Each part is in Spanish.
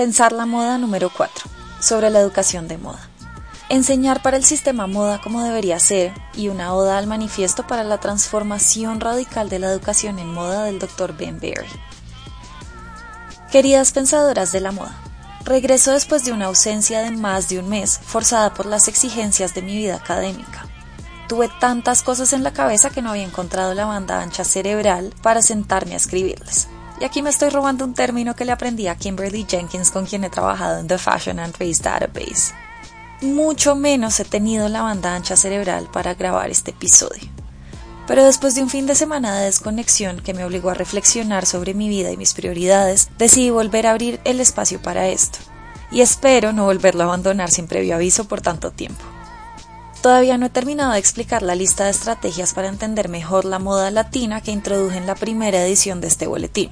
Pensar la moda número 4. Sobre la educación de moda. Enseñar para el sistema moda como debería ser y una oda al manifiesto para la transformación radical de la educación en moda del Dr. Ben Berry. Queridas pensadoras de la moda, regreso después de una ausencia de más de un mes forzada por las exigencias de mi vida académica. Tuve tantas cosas en la cabeza que no había encontrado la banda ancha cerebral para sentarme a escribirles. Y aquí me estoy robando un término que le aprendí a Kimberly Jenkins con quien he trabajado en The Fashion and Race Database. Mucho menos he tenido la banda ancha cerebral para grabar este episodio. Pero después de un fin de semana de desconexión que me obligó a reflexionar sobre mi vida y mis prioridades, decidí volver a abrir el espacio para esto. Y espero no volverlo a abandonar sin previo aviso por tanto tiempo. Todavía no he terminado de explicar la lista de estrategias para entender mejor la moda latina que introduje en la primera edición de este boletín,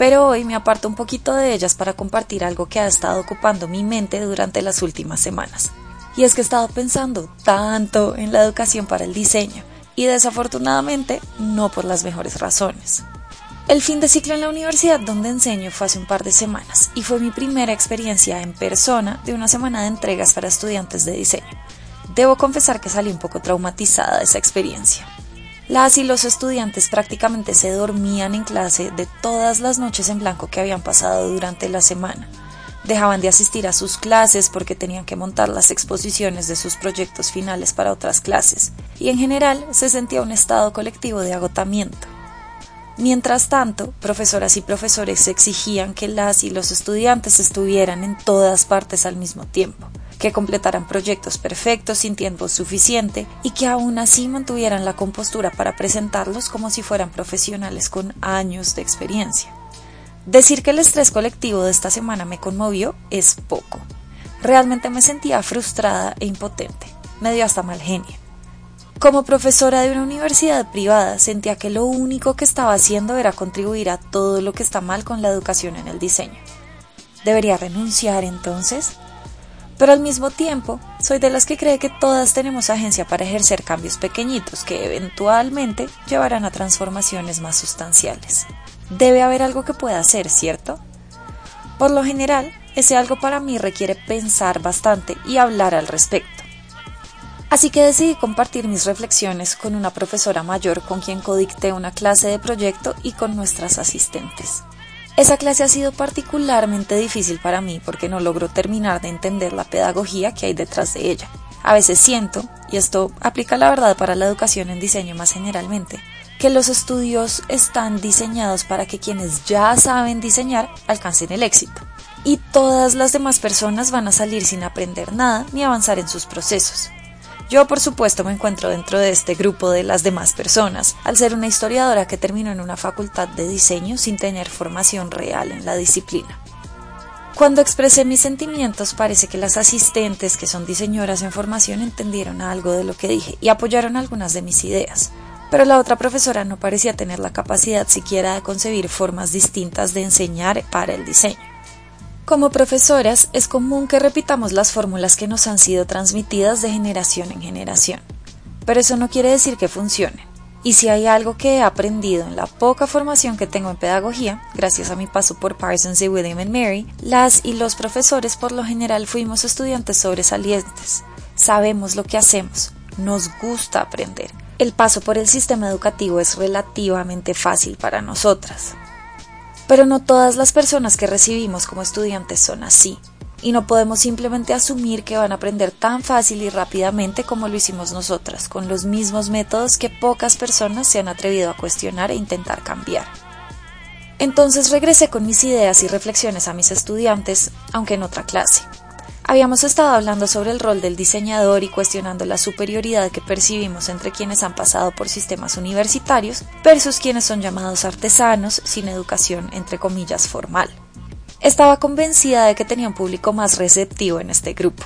pero hoy me aparto un poquito de ellas para compartir algo que ha estado ocupando mi mente durante las últimas semanas. Y es que he estado pensando tanto en la educación para el diseño, y desafortunadamente no por las mejores razones. El fin de ciclo en la universidad donde enseño fue hace un par de semanas y fue mi primera experiencia en persona de una semana de entregas para estudiantes de diseño. Debo confesar que salí un poco traumatizada de esa experiencia. Las y los estudiantes prácticamente se dormían en clase de todas las noches en blanco que habían pasado durante la semana. Dejaban de asistir a sus clases porque tenían que montar las exposiciones de sus proyectos finales para otras clases, y en general se sentía un estado colectivo de agotamiento. Mientras tanto, profesoras y profesores exigían que las y los estudiantes estuvieran en todas partes al mismo tiempo que completaran proyectos perfectos sin tiempo suficiente y que aún así mantuvieran la compostura para presentarlos como si fueran profesionales con años de experiencia. Decir que el estrés colectivo de esta semana me conmovió es poco. Realmente me sentía frustrada e impotente. Me dio hasta mal genio. Como profesora de una universidad privada, sentía que lo único que estaba haciendo era contribuir a todo lo que está mal con la educación en el diseño. ¿Debería renunciar entonces? Pero al mismo tiempo, soy de las que cree que todas tenemos agencia para ejercer cambios pequeñitos que eventualmente llevarán a transformaciones más sustanciales. Debe haber algo que pueda hacer, ¿cierto? Por lo general, ese algo para mí requiere pensar bastante y hablar al respecto. Así que decidí compartir mis reflexiones con una profesora mayor con quien codicté una clase de proyecto y con nuestras asistentes. Esa clase ha sido particularmente difícil para mí porque no logro terminar de entender la pedagogía que hay detrás de ella. A veces siento, y esto aplica la verdad para la educación en diseño más generalmente, que los estudios están diseñados para que quienes ya saben diseñar alcancen el éxito. Y todas las demás personas van a salir sin aprender nada ni avanzar en sus procesos. Yo, por supuesto, me encuentro dentro de este grupo de las demás personas, al ser una historiadora que terminó en una facultad de diseño sin tener formación real en la disciplina. Cuando expresé mis sentimientos, parece que las asistentes, que son diseñoras en formación, entendieron algo de lo que dije y apoyaron algunas de mis ideas, pero la otra profesora no parecía tener la capacidad siquiera de concebir formas distintas de enseñar para el diseño. Como profesoras es común que repitamos las fórmulas que nos han sido transmitidas de generación en generación, pero eso no quiere decir que funcionen. Y si hay algo que he aprendido en la poca formación que tengo en pedagogía, gracias a mi paso por Parsons y William and Mary, las y los profesores por lo general fuimos estudiantes sobresalientes. Sabemos lo que hacemos, nos gusta aprender. El paso por el sistema educativo es relativamente fácil para nosotras. Pero no todas las personas que recibimos como estudiantes son así, y no podemos simplemente asumir que van a aprender tan fácil y rápidamente como lo hicimos nosotras, con los mismos métodos que pocas personas se han atrevido a cuestionar e intentar cambiar. Entonces regresé con mis ideas y reflexiones a mis estudiantes, aunque en otra clase. Habíamos estado hablando sobre el rol del diseñador y cuestionando la superioridad que percibimos entre quienes han pasado por sistemas universitarios versus quienes son llamados artesanos sin educación entre comillas formal. Estaba convencida de que tenía un público más receptivo en este grupo.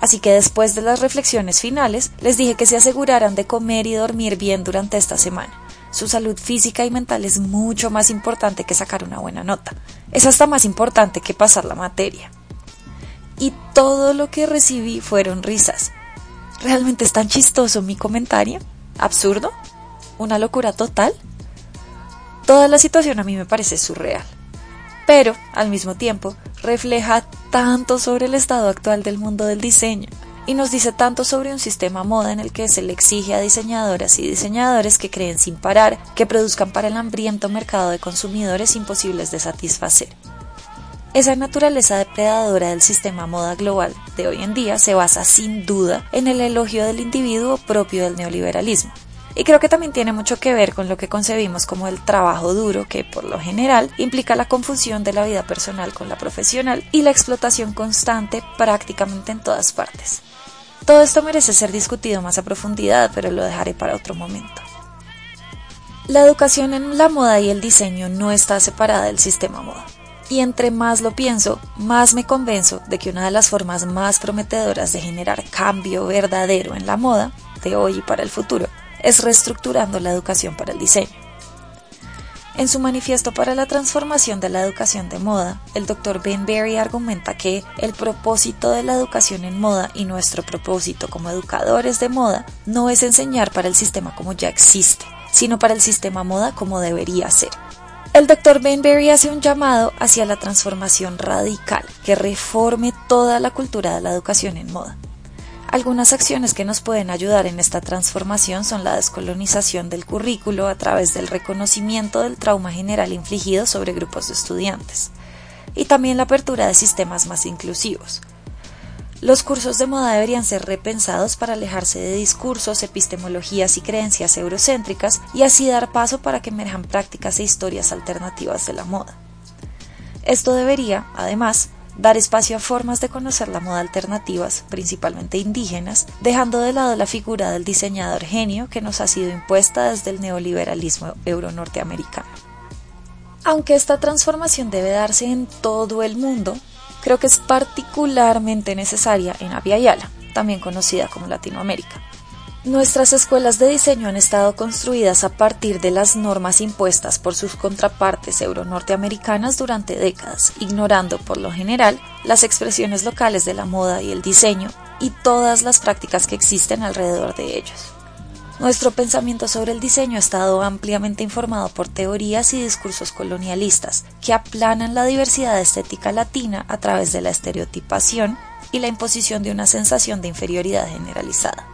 Así que después de las reflexiones finales, les dije que se aseguraran de comer y dormir bien durante esta semana. Su salud física y mental es mucho más importante que sacar una buena nota. Es hasta más importante que pasar la materia y todo lo que recibí fueron risas. ¿Realmente es tan chistoso mi comentario? ¿Absurdo? ¿Una locura total? Toda la situación a mí me parece surreal. pero, al mismo tiempo, refleja tanto sobre el estado actual del mundo del diseño y nos dice tanto sobre un sistema moda en el que se le exige a diseñadoras y diseñadores que creen sin parar, que produzcan para el hambriento mercado de consumidores imposibles de satisfacer. Esa naturaleza depredadora del sistema moda global de hoy en día se basa sin duda en el elogio del individuo propio del neoliberalismo. Y creo que también tiene mucho que ver con lo que concebimos como el trabajo duro, que por lo general implica la confusión de la vida personal con la profesional y la explotación constante prácticamente en todas partes. Todo esto merece ser discutido más a profundidad, pero lo dejaré para otro momento. La educación en la moda y el diseño no está separada del sistema moda. Y entre más lo pienso, más me convenzo de que una de las formas más prometedoras de generar cambio verdadero en la moda, de hoy y para el futuro, es reestructurando la educación para el diseño. En su manifiesto para la transformación de la educación de moda, el Dr. Ben Berry argumenta que el propósito de la educación en moda y nuestro propósito como educadores de moda no es enseñar para el sistema como ya existe, sino para el sistema moda como debería ser. El Dr. Benberry hace un llamado hacia la transformación radical que reforme toda la cultura de la educación en moda. Algunas acciones que nos pueden ayudar en esta transformación son la descolonización del currículo a través del reconocimiento del trauma general infligido sobre grupos de estudiantes y también la apertura de sistemas más inclusivos, los cursos de moda deberían ser repensados para alejarse de discursos, epistemologías y creencias eurocéntricas y así dar paso para que emerjan prácticas e historias alternativas de la moda. Esto debería, además, dar espacio a formas de conocer la moda alternativas, principalmente indígenas, dejando de lado la figura del diseñador genio que nos ha sido impuesta desde el neoliberalismo euronorteamericano. Aunque esta transformación debe darse en todo el mundo, creo que es particularmente necesaria en Yala, también conocida como Latinoamérica. Nuestras escuelas de diseño han estado construidas a partir de las normas impuestas por sus contrapartes euro-norteamericanas durante décadas, ignorando por lo general las expresiones locales de la moda y el diseño y todas las prácticas que existen alrededor de ellos. Nuestro pensamiento sobre el diseño ha estado ampliamente informado por teorías y discursos colonialistas que aplanan la diversidad estética latina a través de la estereotipación y la imposición de una sensación de inferioridad generalizada.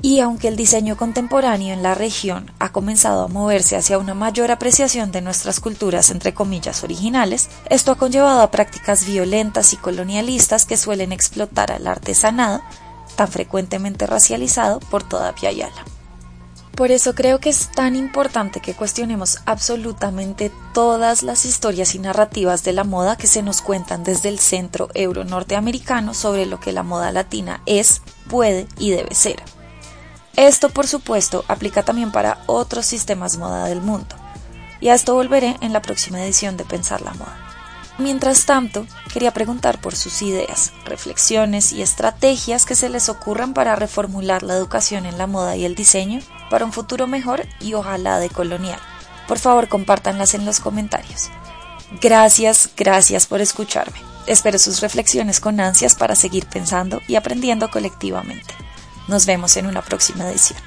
Y aunque el diseño contemporáneo en la región ha comenzado a moverse hacia una mayor apreciación de nuestras culturas entre comillas originales, esto ha conllevado a prácticas violentas y colonialistas que suelen explotar al artesanado tan frecuentemente racializado por toda Piayala. Por eso creo que es tan importante que cuestionemos absolutamente todas las historias y narrativas de la moda que se nos cuentan desde el centro euro-norteamericano sobre lo que la moda latina es, puede y debe ser. Esto, por supuesto, aplica también para otros sistemas moda del mundo. Y a esto volveré en la próxima edición de Pensar la Moda. Mientras tanto, quería preguntar por sus ideas, reflexiones y estrategias que se les ocurran para reformular la educación en la moda y el diseño para un futuro mejor y ojalá decolonial. Por favor, compártanlas en los comentarios. Gracias, gracias por escucharme. Espero sus reflexiones con ansias para seguir pensando y aprendiendo colectivamente. Nos vemos en una próxima edición.